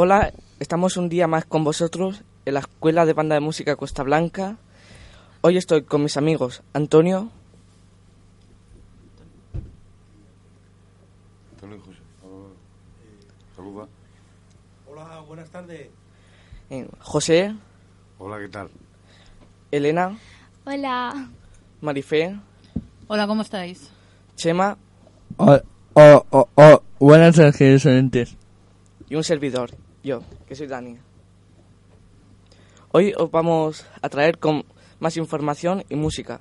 Hola, estamos un día más con vosotros en la Escuela de Banda de Música Costa Blanca. Hoy estoy con mis amigos Antonio, Antonio José. Saluda. Hola, buenas tardes. eh, José, Hola, ¿qué tal? Elena, Hola. Marifé, Hola, ¿cómo estáis? Chema Oh, oh, oh, oh. Buenas tardes, oyentes. y un servidor, yo, que soy Dani. Hoy os vamos a traer con más información y música.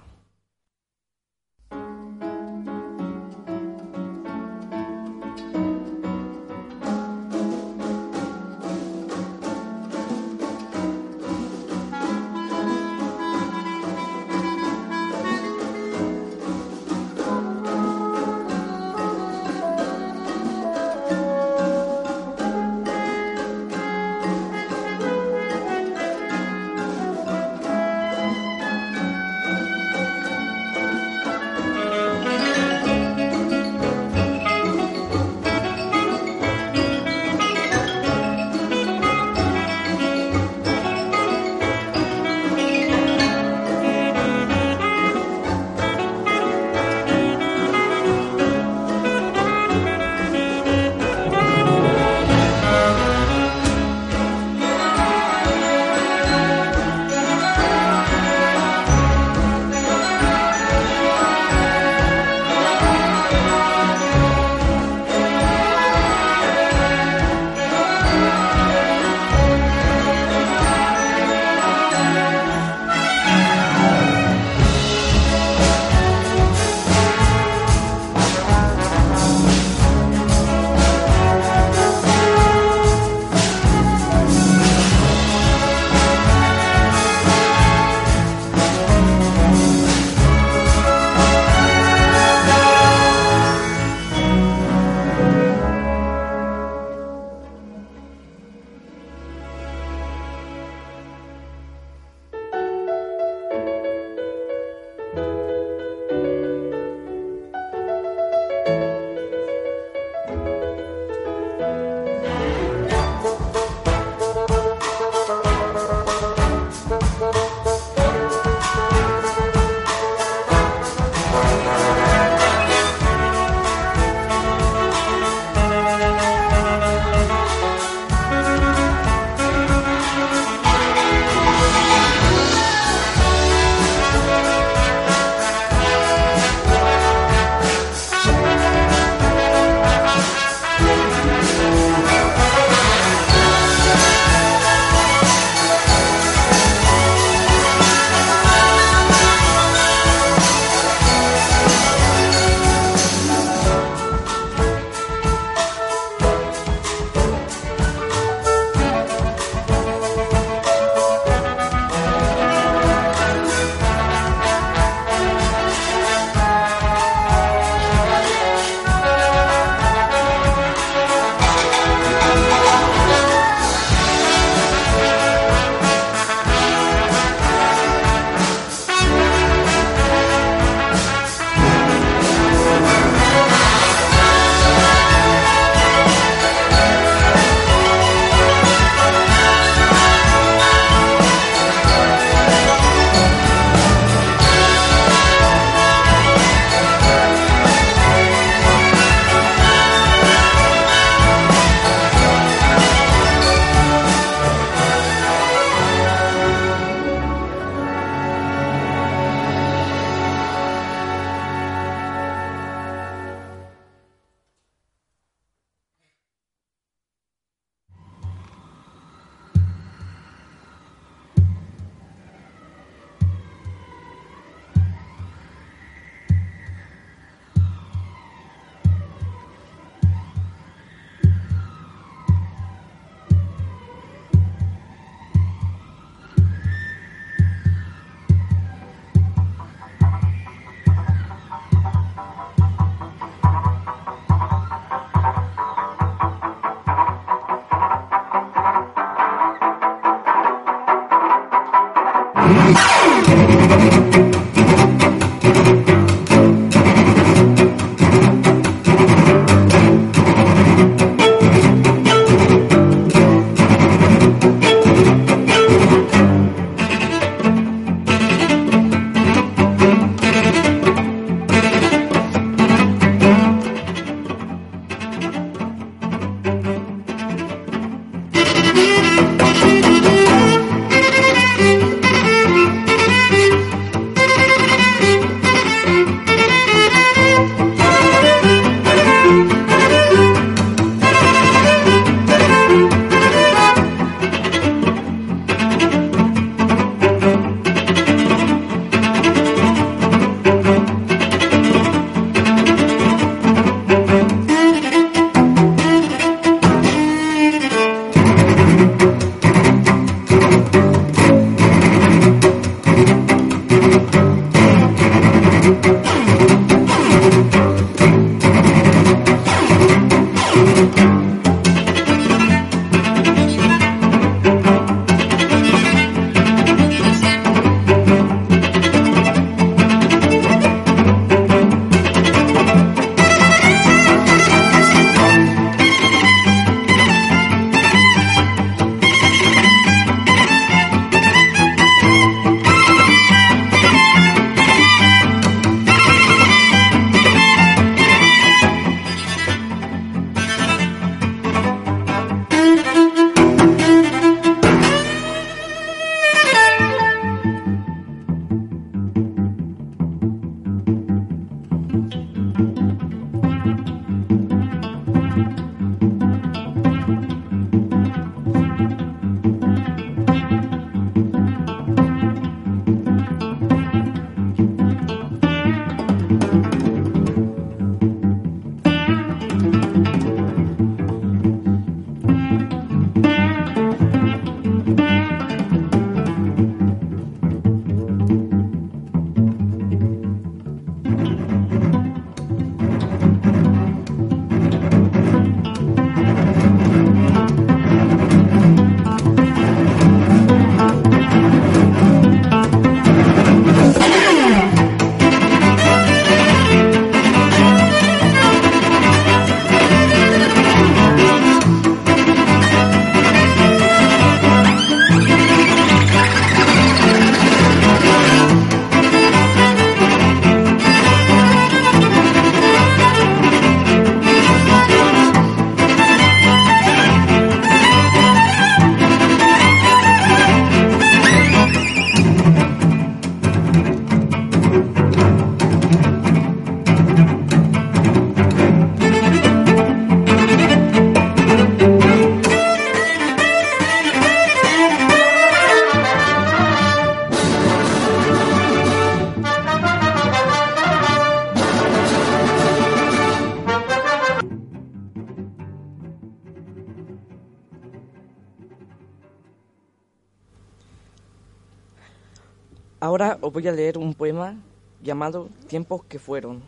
Voy a leer un poema llamado Tiempos que fueron.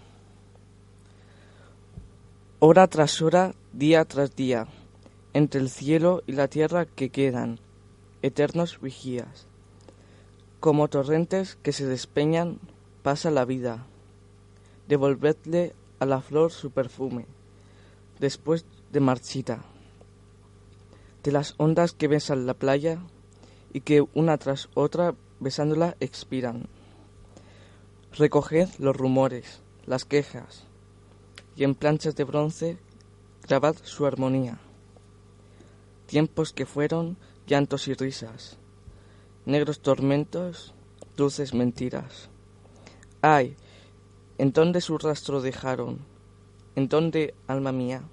Hora tras hora, día tras día, entre el cielo y la tierra que quedan, eternos vigías. Como torrentes que se despeñan, pasa la vida. Devolvedle a la flor su perfume, después de marchita. De las ondas que besan la playa y que una tras otra besándola expiran. Recoged los rumores, las quejas, y en planchas de bronce grabad su armonía. Tiempos que fueron llantos y risas, negros tormentos, dulces mentiras. Ay, ¿en dónde su rastro dejaron? ¿En dónde, alma mía?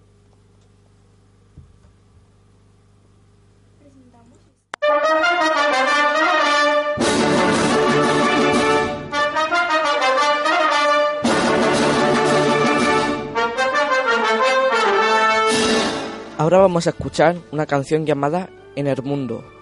Ahora vamos a escuchar una canción llamada En el Mundo.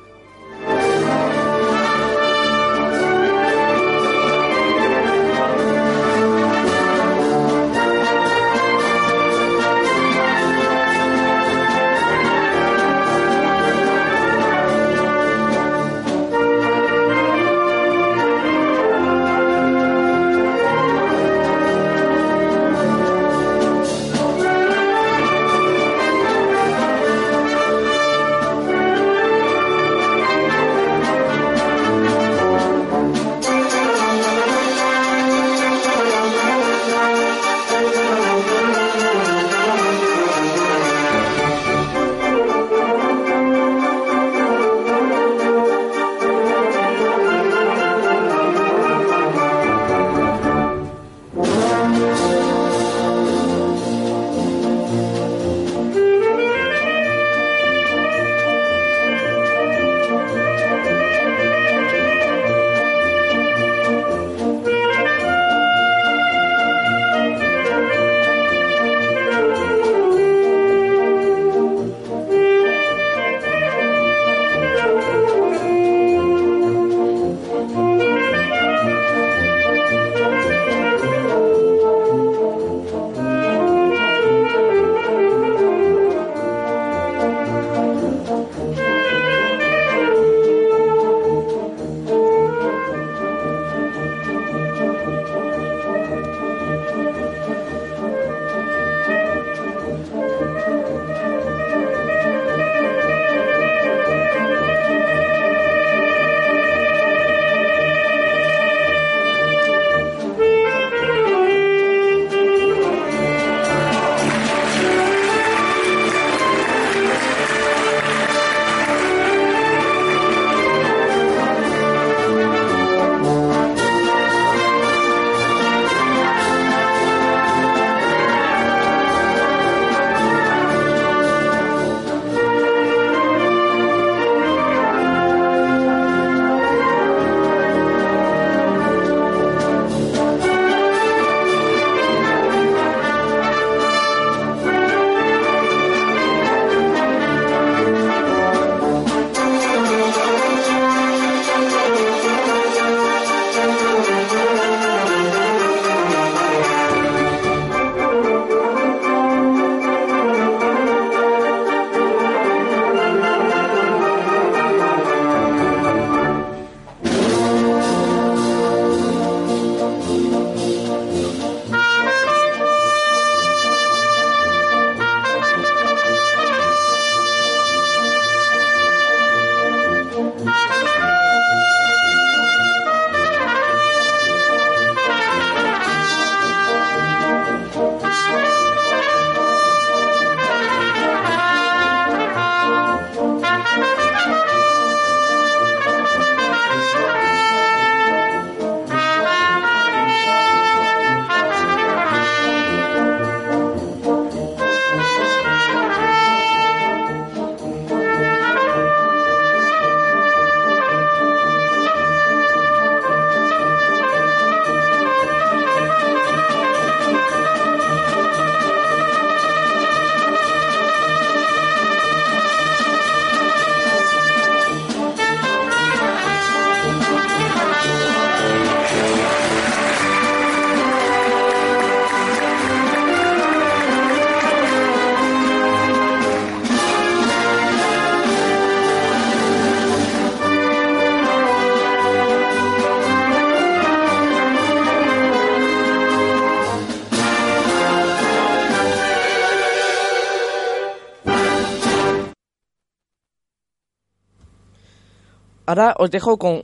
Ahora os dejo con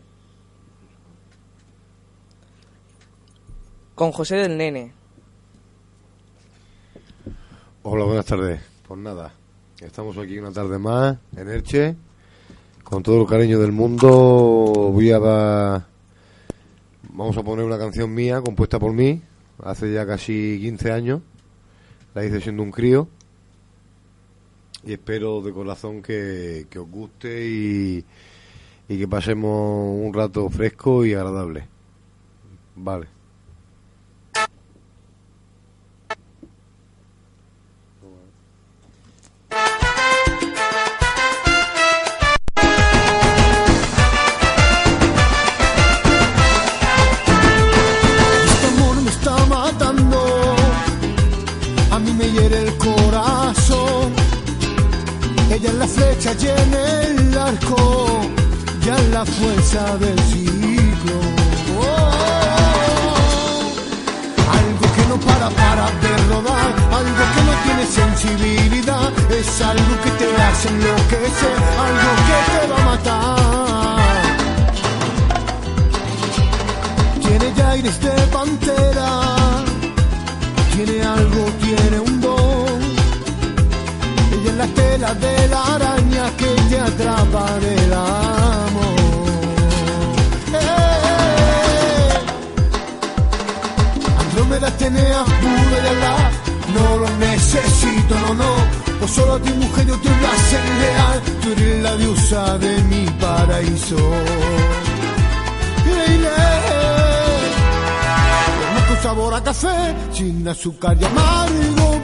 con José del Nene. Hola, buenas tardes. Pues nada, estamos aquí una tarde más en Elche. Con todo el cariño del mundo voy a dar... Vamos a poner una canción mía compuesta por mí hace ya casi 15 años. La hice siendo un crío. Y espero de corazón que, que os guste y, y que pasemos un rato fresco y agradable. Vale. Corazón. Ella es la flecha y el arco, ya es la fuerza del siglo. Oh, algo que no para, para de rodar, algo que no tiene sensibilidad, es algo que te hace enloquecer, algo que te va a matar. Tiene ya aires de pantera, tiene algo, tiene un don. Solo a ti mujer yo te voy a ser leal, tú eres la diosa de mi paraíso. Leile. Con sabor a café, sin azúcar y amargo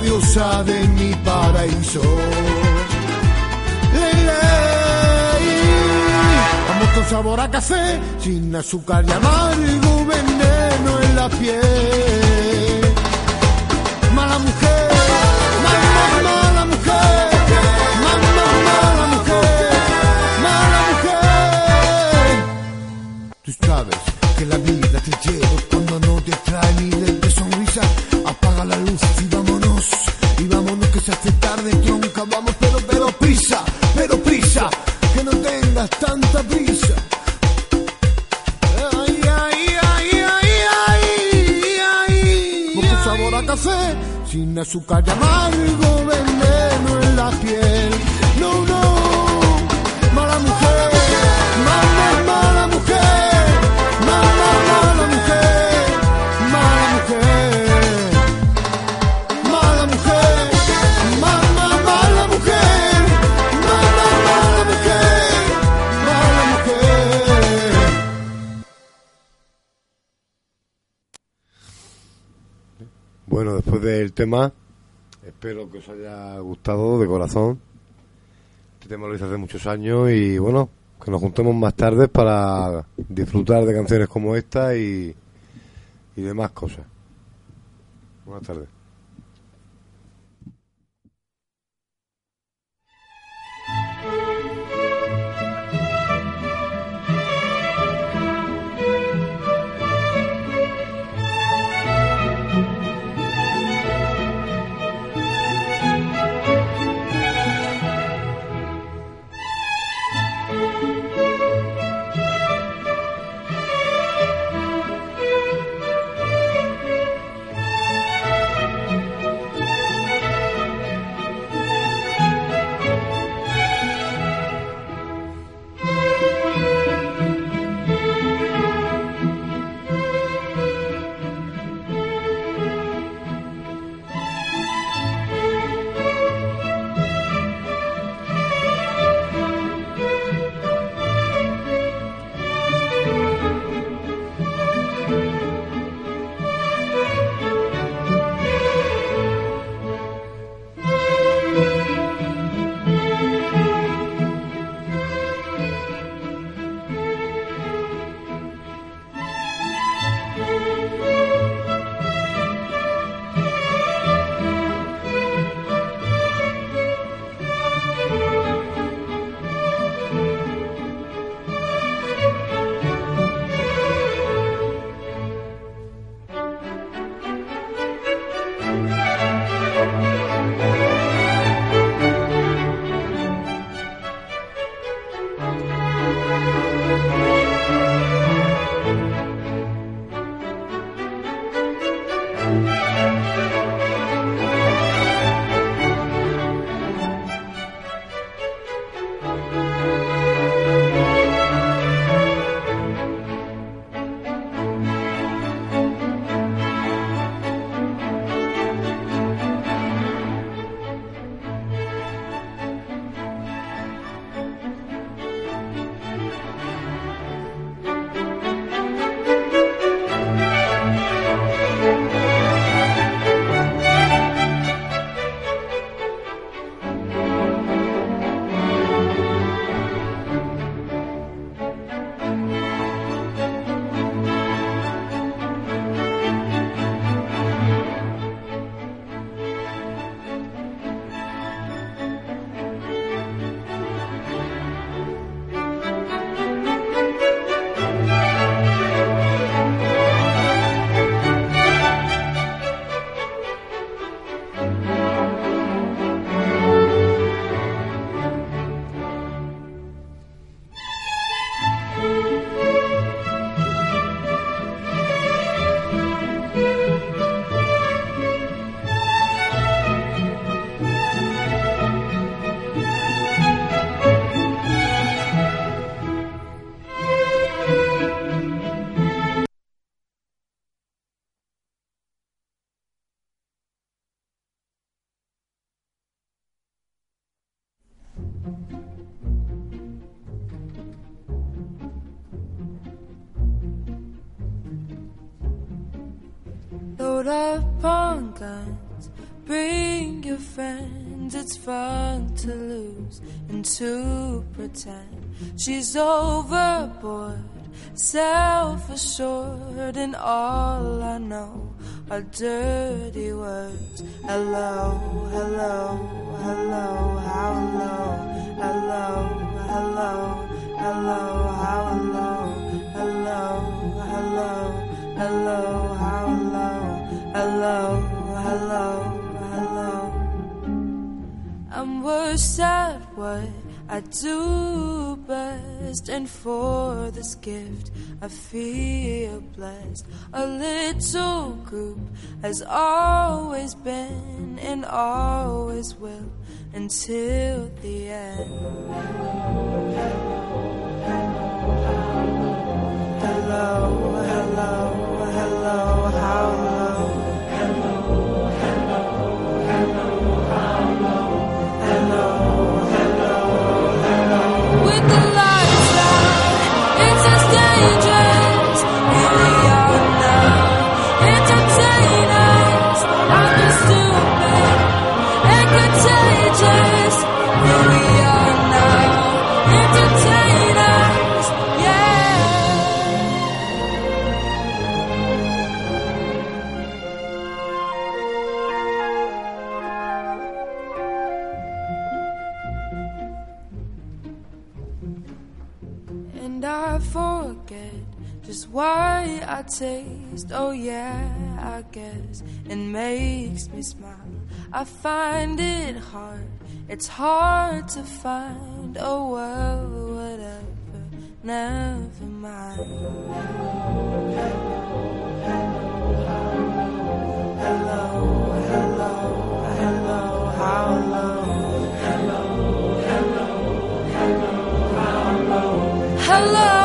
diosa de mi paraíso. Vamos con sabor a café, sin azúcar y amargo veneno en la piel. Mala mujer, mala, mala mujer, mala, mala mujer, mala mujer. Tú sabes que la vida te lleva cuando no te trae ni de sin azúcar amargo tema, espero que os haya gustado de corazón. Este tema lo hice hace muchos años y bueno, que nos juntemos más tarde para disfrutar de canciones como esta y, y demás cosas. Buenas tardes. Pretend she's overboard, self assured, and all I know are dirty words. Hello, hello, hello, how low, hello, hello, hello, how low, hello, hello, hello, how low, hello, hello, hello. I'm worse at what I do best, and for this gift I feel blessed. A little group has always been and always will until the end. Hello, hello, hello, how Oh, yeah, I guess it makes me smile. I find it hard, it's hard to find. Oh, well, whatever, never mind. Hello, hello, hello, how low? hello, hello, hello how low? Hello,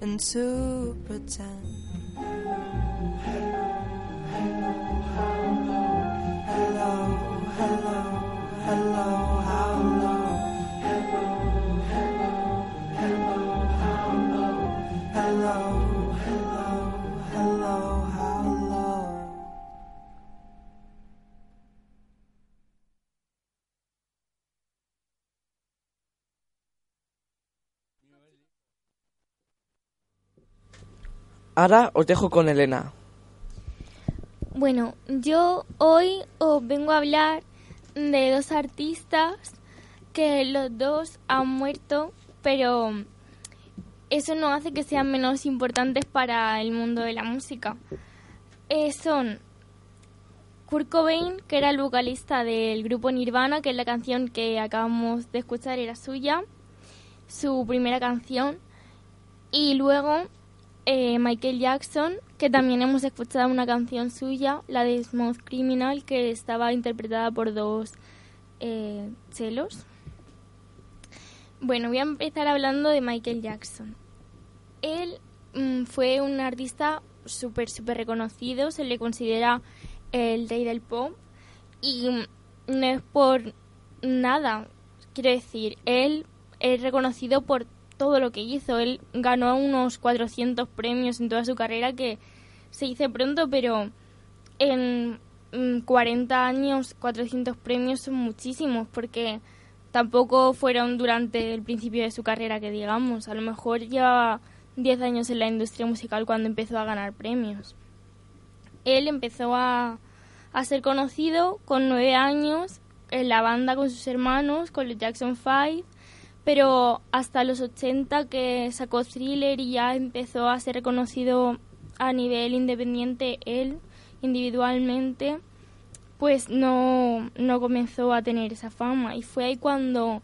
and to pretend. Ahora os dejo con Elena. Bueno, yo hoy os vengo a hablar de dos artistas que los dos han muerto, pero eso no hace que sean menos importantes para el mundo de la música. Eh, son Kurt Cobain, que era el vocalista del grupo Nirvana, que es la canción que acabamos de escuchar, era suya, su primera canción, y luego eh, Michael Jackson, que también hemos escuchado una canción suya, la de Smooth Criminal, que estaba interpretada por dos eh, celos. Bueno, voy a empezar hablando de Michael Jackson. Él mm, fue un artista súper, súper reconocido, se le considera el rey del pop y mm, no es por nada, quiero decir, él es reconocido por todo lo que hizo. Él ganó unos 400 premios en toda su carrera que se dice pronto, pero en mm, 40 años 400 premios son muchísimos porque tampoco fueron durante el principio de su carrera que digamos. A lo mejor llevaba 10 años en la industria musical cuando empezó a ganar premios. él empezó a, a ser conocido con nueve años en la banda con sus hermanos, con los Jackson Five, pero hasta los 80 que sacó Thriller y ya empezó a ser reconocido a nivel independiente él, individualmente, pues no, no comenzó a tener esa fama. Y fue ahí cuando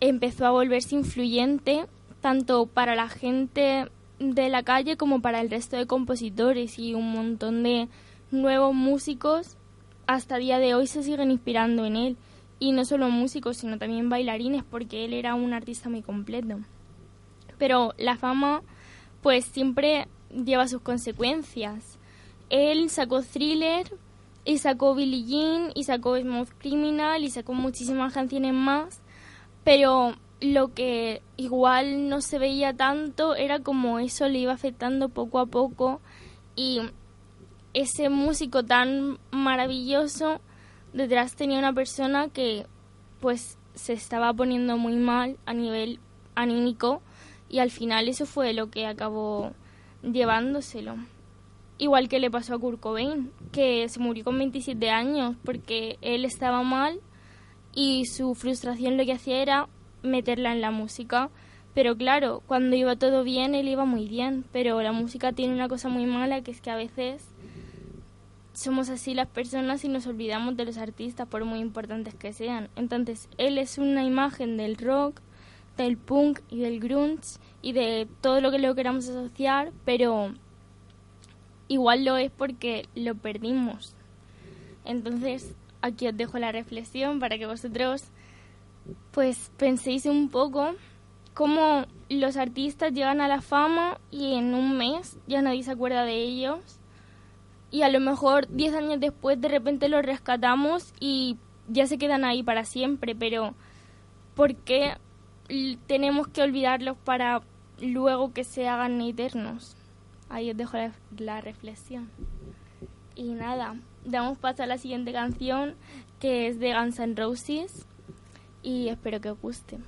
empezó a volverse influyente tanto para la gente de la calle como para el resto de compositores y un montón de nuevos músicos hasta día de hoy se siguen inspirando en él. Y no solo músicos, sino también bailarines, porque él era un artista muy completo. Pero la fama, pues siempre lleva sus consecuencias. Él sacó Thriller, y sacó Billie Jean, y sacó Smooth Criminal, y sacó muchísimas canciones más. Pero lo que igual no se veía tanto era como eso le iba afectando poco a poco y ese músico tan maravilloso detrás tenía una persona que pues se estaba poniendo muy mal a nivel anímico y al final eso fue lo que acabó llevándoselo. Igual que le pasó a Kurt Cobain, que se murió con 27 años porque él estaba mal y su frustración lo que hacía era meterla en la música. Pero claro, cuando iba todo bien, él iba muy bien. Pero la música tiene una cosa muy mala, que es que a veces somos así las personas y nos olvidamos de los artistas, por muy importantes que sean. Entonces, él es una imagen del rock, del punk y del grunge y de todo lo que lo queramos asociar, pero igual lo es porque lo perdimos. Entonces, aquí os dejo la reflexión para que vosotros pues penséis un poco cómo los artistas llegan a la fama y en un mes ya nadie se acuerda de ellos. Y a lo mejor 10 años después de repente los rescatamos y ya se quedan ahí para siempre, pero ¿por qué tenemos que olvidarlos para luego que se hagan eternos? Ahí os dejo la, la reflexión. Y nada, damos paso a la siguiente canción que es de Guns N' Roses y espero que os guste.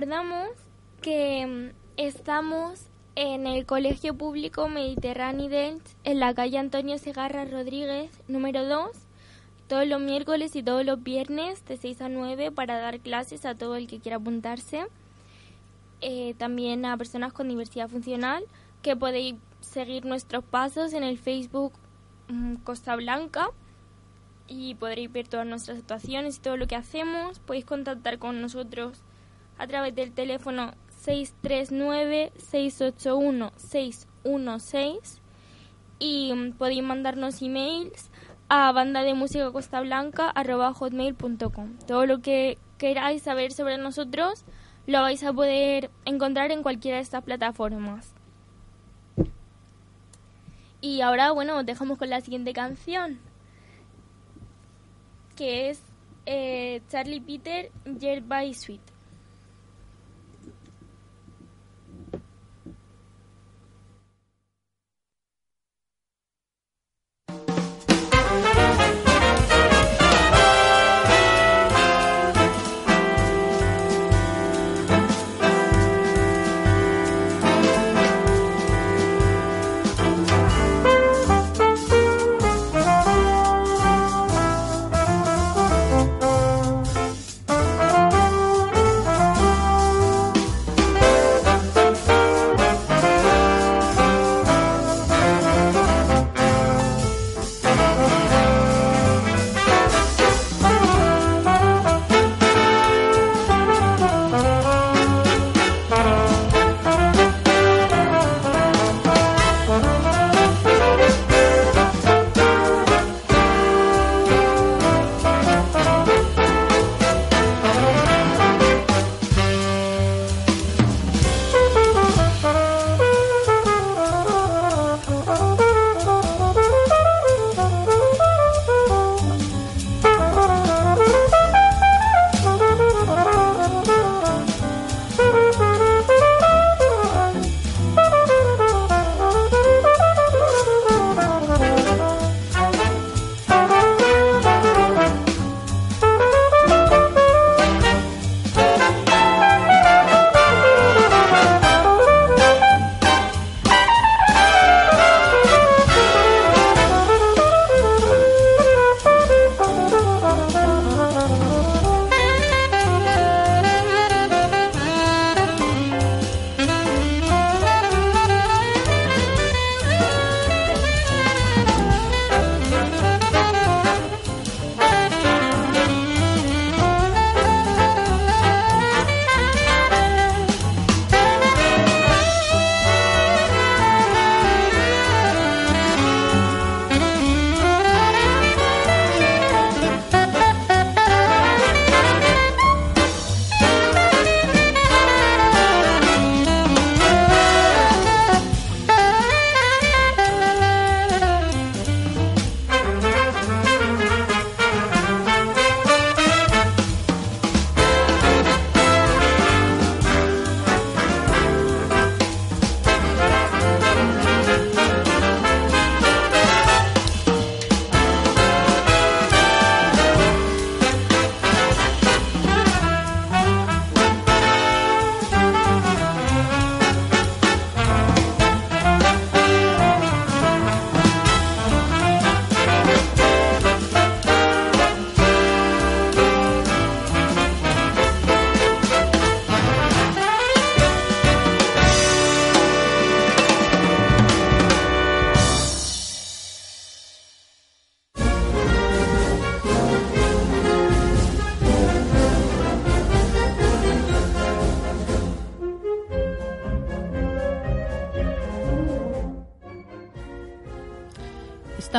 Recordamos que mm, estamos en el Colegio Público Mediterráneo Dent, en la calle Antonio Segarra Rodríguez, número 2, todos los miércoles y todos los viernes de 6 a 9 para dar clases a todo el que quiera apuntarse. Eh, también a personas con diversidad funcional, que podéis seguir nuestros pasos en el Facebook mm, Costa Blanca y podréis ver todas nuestras actuaciones y todo lo que hacemos. Podéis contactar con nosotros a través del teléfono 639-681-616 y mm, podéis mandarnos emails a banda de música costa blanca hotmail.com. Todo lo que queráis saber sobre nosotros lo vais a poder encontrar en cualquiera de estas plataformas. Y ahora, bueno, os dejamos con la siguiente canción, que es eh, Charlie Peter, Yerby Sweet.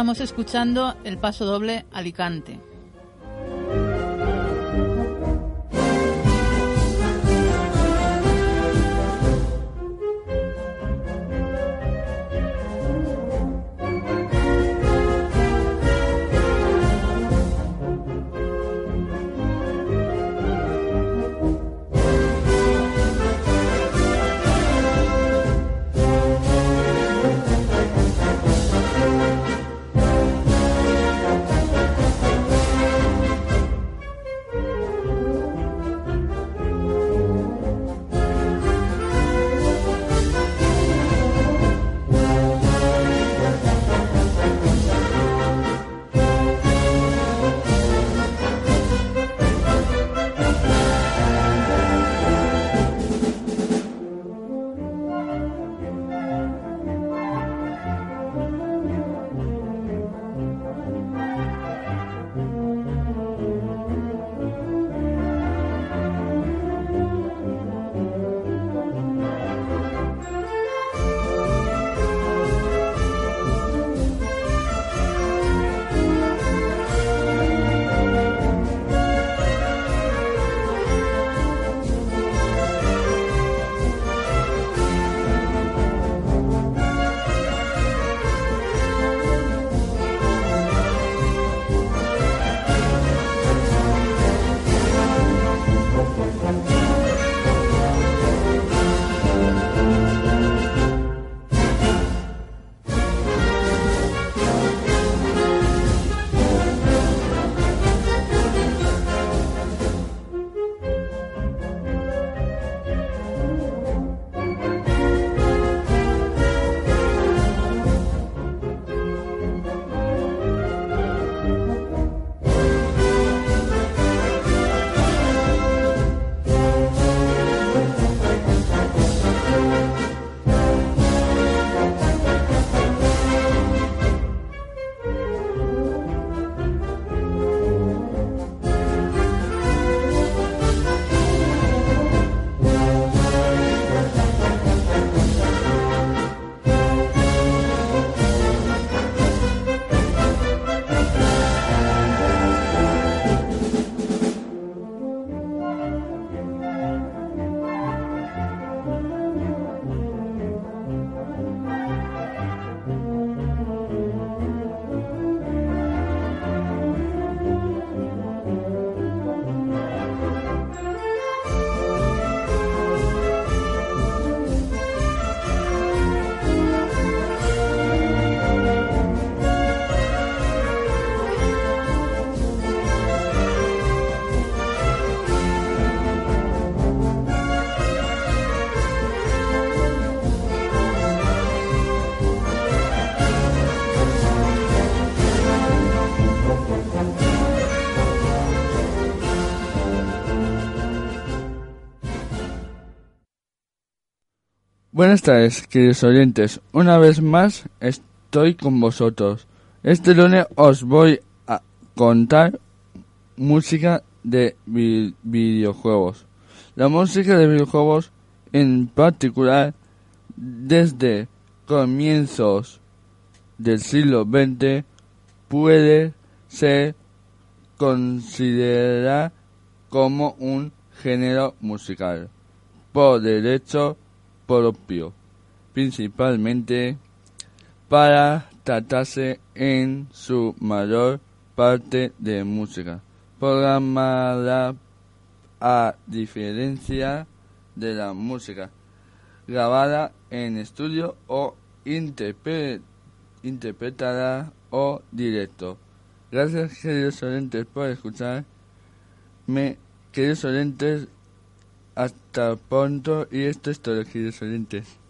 Estamos escuchando el paso doble Alicante. Buenas tardes, queridos oyentes. Una vez más estoy con vosotros. Este lunes os voy a contar música de vi- videojuegos. La música de videojuegos en particular desde comienzos del siglo XX puede ser considerada como un género musical por derecho propio, principalmente para tratarse en su mayor parte de música programada a diferencia de la música grabada en estudio o interpre- interpretada o directo. Gracias queridos oyentes por escucharme, queridos oyentes, hasta pronto y esto es todo queridos oyentes.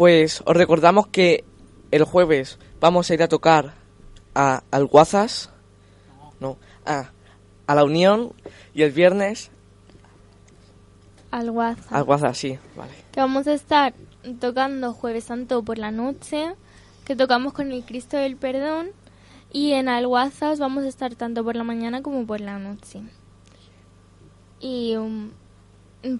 Pues os recordamos que el jueves vamos a ir a tocar a Alguazas, no, a, a la Unión y el viernes Al WhatsApp. Alguazas, sí, vale. que vamos a estar tocando Jueves Santo por la noche, que tocamos con el Cristo del Perdón, y en Alguazas vamos a estar tanto por la mañana como por la noche. Y um,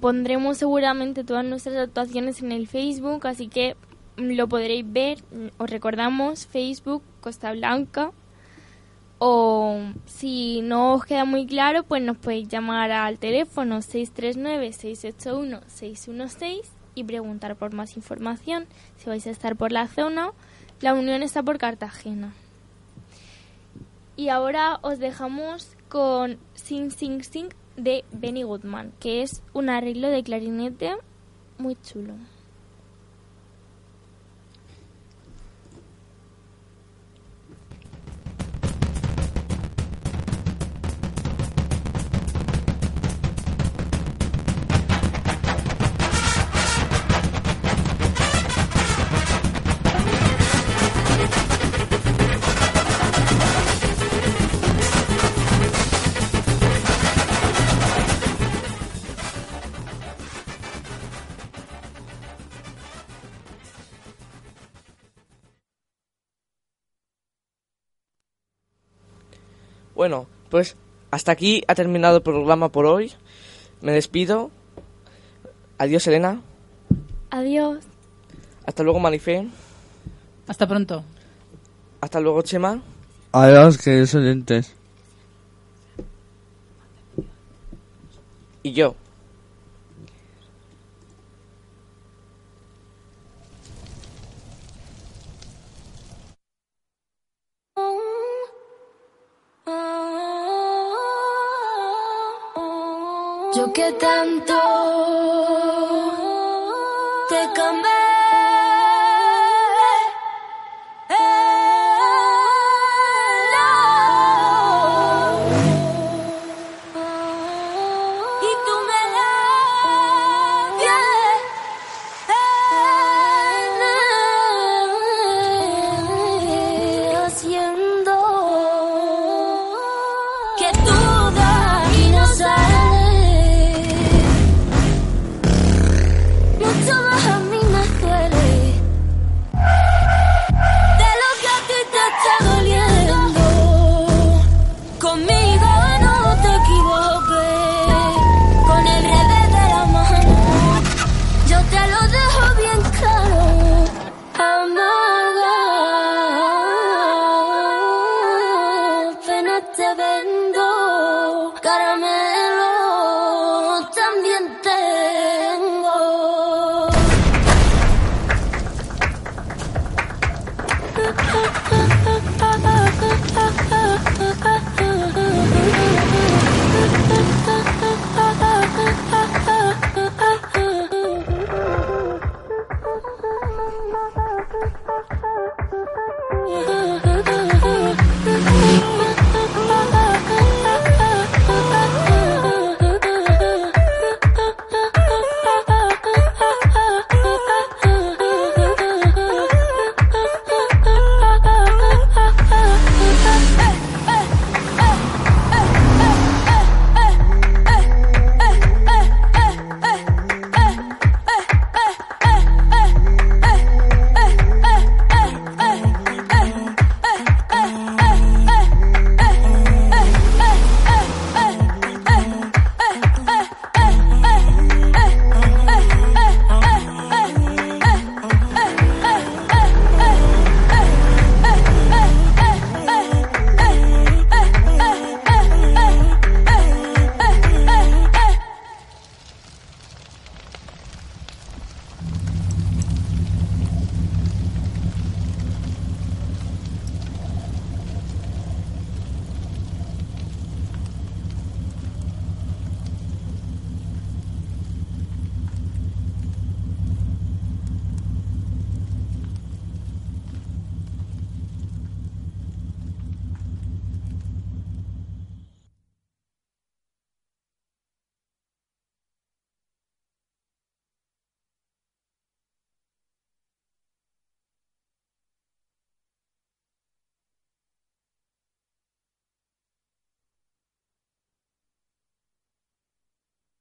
pondremos seguramente todas nuestras actuaciones en el Facebook, así que lo podréis ver. Os recordamos Facebook Costa Blanca. O si no os queda muy claro, pues nos podéis llamar al teléfono 639-681-616 y preguntar por más información. Si vais a estar por la zona, la unión está por Cartagena. Y ahora os dejamos con Sing Sing Sing de Benny Goodman, que es un arreglo de clarinete muy chulo. Bueno, pues hasta aquí ha terminado el programa por hoy. Me despido. Adiós, Elena. Adiós. Hasta luego, Marifé. Hasta pronto. Hasta luego, Chema. Adiós, queridos oyentes. Y yo. Yo que tanto te cambié.